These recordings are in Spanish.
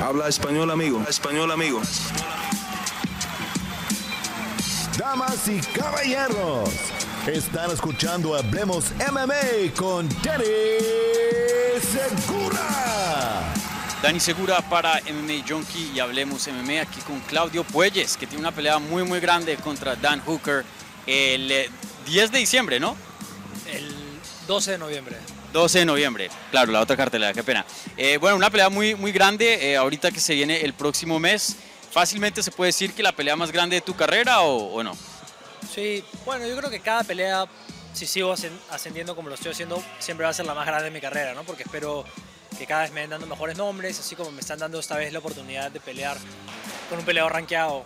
Habla español, amigo. Español, amigo. Damas y caballeros, están escuchando Hablemos MMA con Danny Segura. Dani Segura para MMA Junkie y Hablemos MMA aquí con Claudio Puelles, que tiene una pelea muy muy grande contra Dan Hooker el eh, 10 de diciembre, ¿no? El 12 de noviembre. 12 de noviembre, claro, la otra cartelera, qué pena. Eh, bueno, una pelea muy, muy grande, eh, ahorita que se viene el próximo mes. ¿Fácilmente se puede decir que la pelea más grande de tu carrera o, o no? Sí, bueno, yo creo que cada pelea, si sigo ascen- ascendiendo como lo estoy haciendo, siempre va a ser la más grande de mi carrera, ¿no? Porque espero que cada vez me den dando mejores nombres, así como me están dando esta vez la oportunidad de pelear con un peleador rankeado.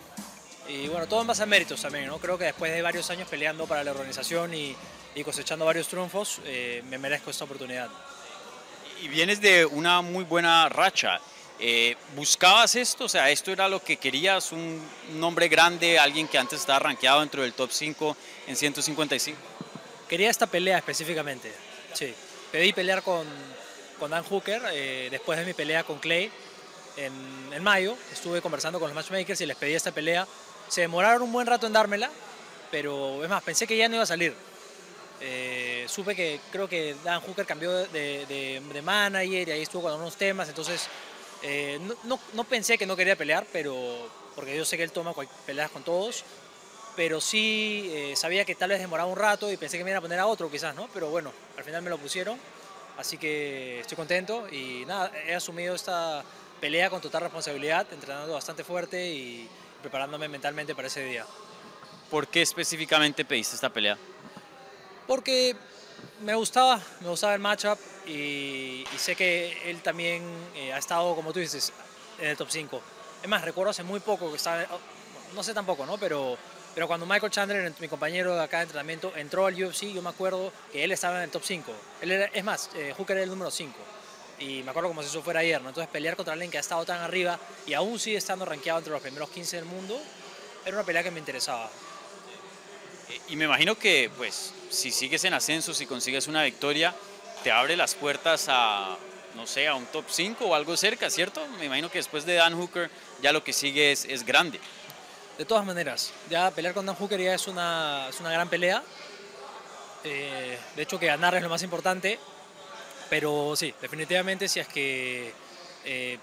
Y bueno, todo en base a méritos también, ¿no? Creo que después de varios años peleando para la organización y, y cosechando varios triunfos, eh, me merezco esta oportunidad. Y vienes de una muy buena racha. Eh, ¿Buscabas esto? O sea, ¿esto era lo que querías? ¿Un nombre grande? ¿Alguien que antes estaba rankeado dentro del top 5 en 155? Quería esta pelea específicamente, sí. Pedí pelear con, con Dan Hooker eh, después de mi pelea con Clay en, en mayo. Estuve conversando con los matchmakers y les pedí esta pelea. Se demoraron un buen rato en dármela, pero es más, pensé que ya no iba a salir. Eh, supe que creo que Dan Hooker cambió de, de- de manager y ahí estuvo con unos temas, entonces eh, no, no- pensé que no quería pelear, pero porque yo sé que él toma peleas con todos, pero sí eh, sabía que tal vez demoraba un rato y pensé que me iban a poner a otro quizás, ¿no? Pero bueno, al final me lo pusieron, así que estoy contento y nada, he asumido esta pelea con total responsabilidad, entrenando bastante fuerte y preparándome mentalmente para ese día. ¿Por qué específicamente pediste esta pelea? Porque me gustaba, me gustaba el matchup y, sé que él también eh, ha estado, como tú dices, en el top 5. Es más, recuerdo hace muy poco que estaba, no sé tampoco, ¿no? Pero, pero cuando Michael Chandler, mi compañero de acá de entrenamiento, entró al UFC, yo me acuerdo que él estaba en el top 5. Él es más, eh, Hooker era el número 5. Y me acuerdo como si eso fuera ayer, ¿no? Entonces pelear contra alguien que ha estado tan arriba y aún sigue estando rankeado entre los primeros 15 del mundo, era una pelea que me interesaba. Eh, Y me imagino que, pues, si sigues en ascenso, si consigues una victoria, te abre las puertas a, no sé, a un top 5 o algo cerca, ¿cierto? Me imagino que después de Dan Hooker ya lo que sigue es, es grande. De todas maneras, ya pelear con Dan Hooker ya es una, es una gran pelea. Eh, de hecho, que ganar es lo más importante. Pero sí, definitivamente si es que eh,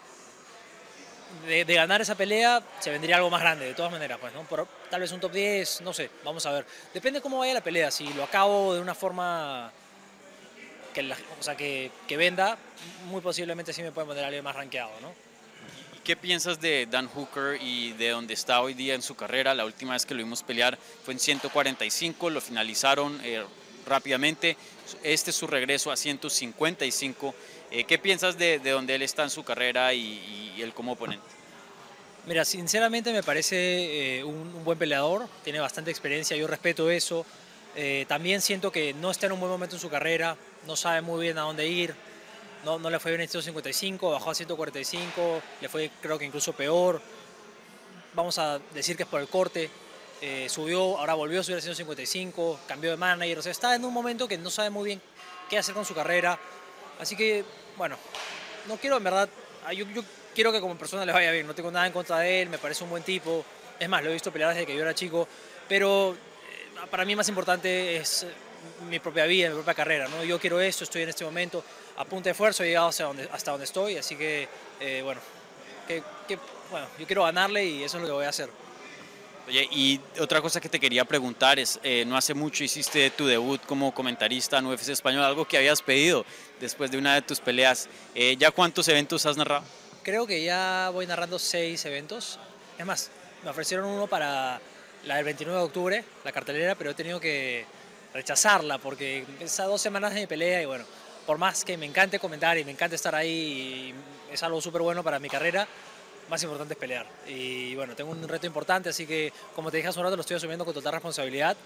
de, ganar esa pelea se vendría algo más grande, de todas maneras. Pues, ¿no? Por- tal vez un top 10, no sé, vamos a ver. Depende cómo vaya la pelea. Si lo acabo de una forma que, la- o sea, que, que venda, muy posiblemente sí me puede poner alguien más rankeado. ¿no? ¿Y qué piensas de Dan Hooker y de dónde está hoy día en su carrera? La última vez que lo vimos pelear fue en 145, lo finalizaron eh, rápidamente. Este es su regreso a 155. Eh, ¿Qué piensas de, de dónde él está en su carrera y, y él como oponente? Mira, sinceramente me parece eh, un, buen peleador, tiene bastante experiencia, yo respeto eso. Eh, también siento que no está en un buen momento en su carrera, no sabe muy bien a dónde ir, no, no le fue bien en 155, bajó a 145, le fue creo que incluso peor. Vamos a decir que es por el corte, eh, subió, ahora volvió a subir a 155, cambió de manager, o sea, está en un momento que no sabe muy bien qué hacer con su carrera. Así que, bueno, no quiero en verdad, ah, yo, quiero que como persona le vaya bien, no tengo nada en contra de él, me parece un buen tipo, es más, lo he visto pelear desde que yo era chico, pero eh, para mí más importante es mi propia vida, mi propia carrera, ¿no? Yo quiero esto, estoy en este momento, a punta de esfuerzo he llegado hasta donde, estoy, así que, eh, bueno, que, bueno, yo quiero ganarle y eso es lo que voy a hacer. Oye, y otra cosa que te quería preguntar es, eh, no hace mucho hiciste tu debut como comentarista en UFC Español, algo que habías pedido después de una de tus peleas. Eh, ¿Ya cuántos eventos has narrado? Creo que ya voy narrando seis eventos. Es más, me ofrecieron uno para la del 29 de octubre, la cartelera, pero he tenido que rechazarla porque esas dos semanas de mi pelea y bueno, por más que me encante comentar y me encanta estar ahí, es algo súper bueno para mi carrera, más importante es pelear. Y bueno, tengo un reto importante, así que como te dije hace un rato, lo estoy asumiendo con total responsabilidad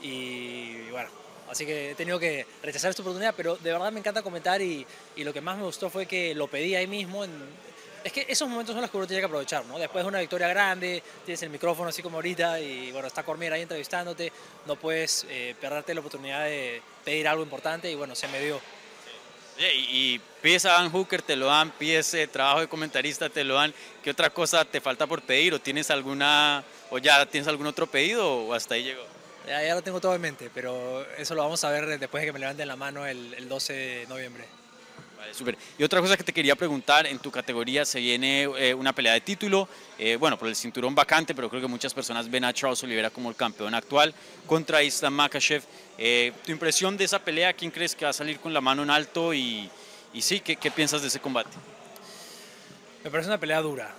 y bueno, así que he tenido que rechazar esta oportunidad, pero de verdad me encanta comentar y, y lo que más me gustó fue que lo pedí ahí mismo. en- es que esos momentos son los que uno tiene que aprovechar, ¿no? Después de una victoria grande, tienes el micrófono así como ahorita y bueno, está Cormier ahí entrevistándote, no puedes eh, perderte la oportunidad de pedir algo importante y bueno, se me dio. Y, pides a Dan Hooker, te lo dan, pides eh, trabajo de comentarista, te lo dan. ¿Qué otra cosa te falta por pedir? ¿O tienes alguna, o ya tienes algún otro pedido o hasta ahí llegó? Ya, ya lo tengo todo en mente, pero eso lo vamos a ver después de que me levanten la mano el, el 12 de noviembre. Y otra cosa que te quería preguntar, en tu categoría se viene eh, una pelea de título, eh, bueno, por el cinturón vacante, pero creo que muchas personas ven a Charles Oliveira como el campeón actual contra Islam Makhachev. Eh, ¿Tu impresión de esa pelea? ¿Quién crees que va a salir con la mano en alto? Y, y sí, ¿qué, ¿qué, piensas de ese combate? Me parece una pelea dura.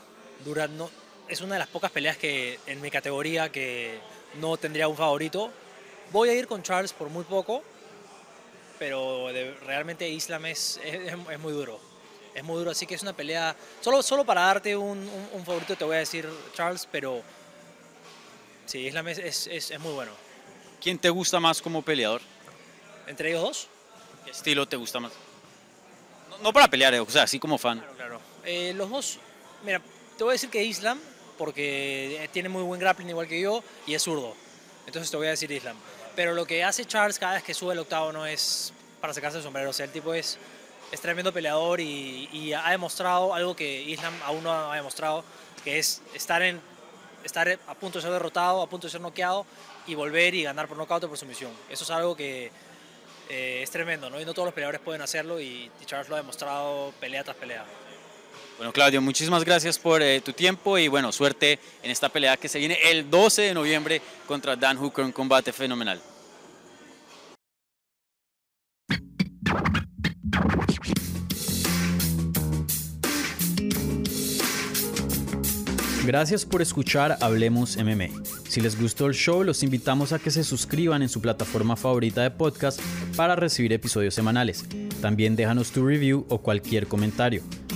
Dura no, es una de las pocas peleas que en mi categoría que no tendría un favorito. Voy a ir con Charles por muy poco, pero realmente Islam es, es, muy duro. Es muy duro, así que es una pelea. Solo, solo para darte un, un, favorito te voy a decir Charles, pero sí, Islam es, es, muy bueno. ¿Quién te gusta más como peleador? ¿Entre ellos dos? ¿Qué estilo te gusta más? No, para pelear, o sea, así como fan. Claro, claro. Eh, los dos, mira, te voy a decir que Islam, porque tiene muy buen grappling igual que yo, y es zurdo. Entonces te voy a decir Islam. Pero lo que hace Charles cada vez que sube el octavo no es para sacarse el sombrero. O sea, el tipo es, es tremendo peleador y, ha demostrado algo que Islam aún no ha demostrado, que es estar, en, estar a punto de ser derrotado, a punto de ser noqueado y volver y ganar por nocaut o por sumisión. Eso es algo que eh, es tremendo, ¿no? Y no todos los peleadores pueden hacerlo y, Charles lo ha demostrado pelea tras pelea. Bueno, Claudio, muchísimas gracias por eh, tu tiempo y bueno, suerte en esta pelea que se viene el 12 de noviembre contra Dan Hooker, un combate fenomenal. Gracias por escuchar Hablemos MMA. Si les gustó el show, los invitamos a que se suscriban en su plataforma favorita de podcast para recibir episodios semanales. También déjanos tu review o cualquier comentario.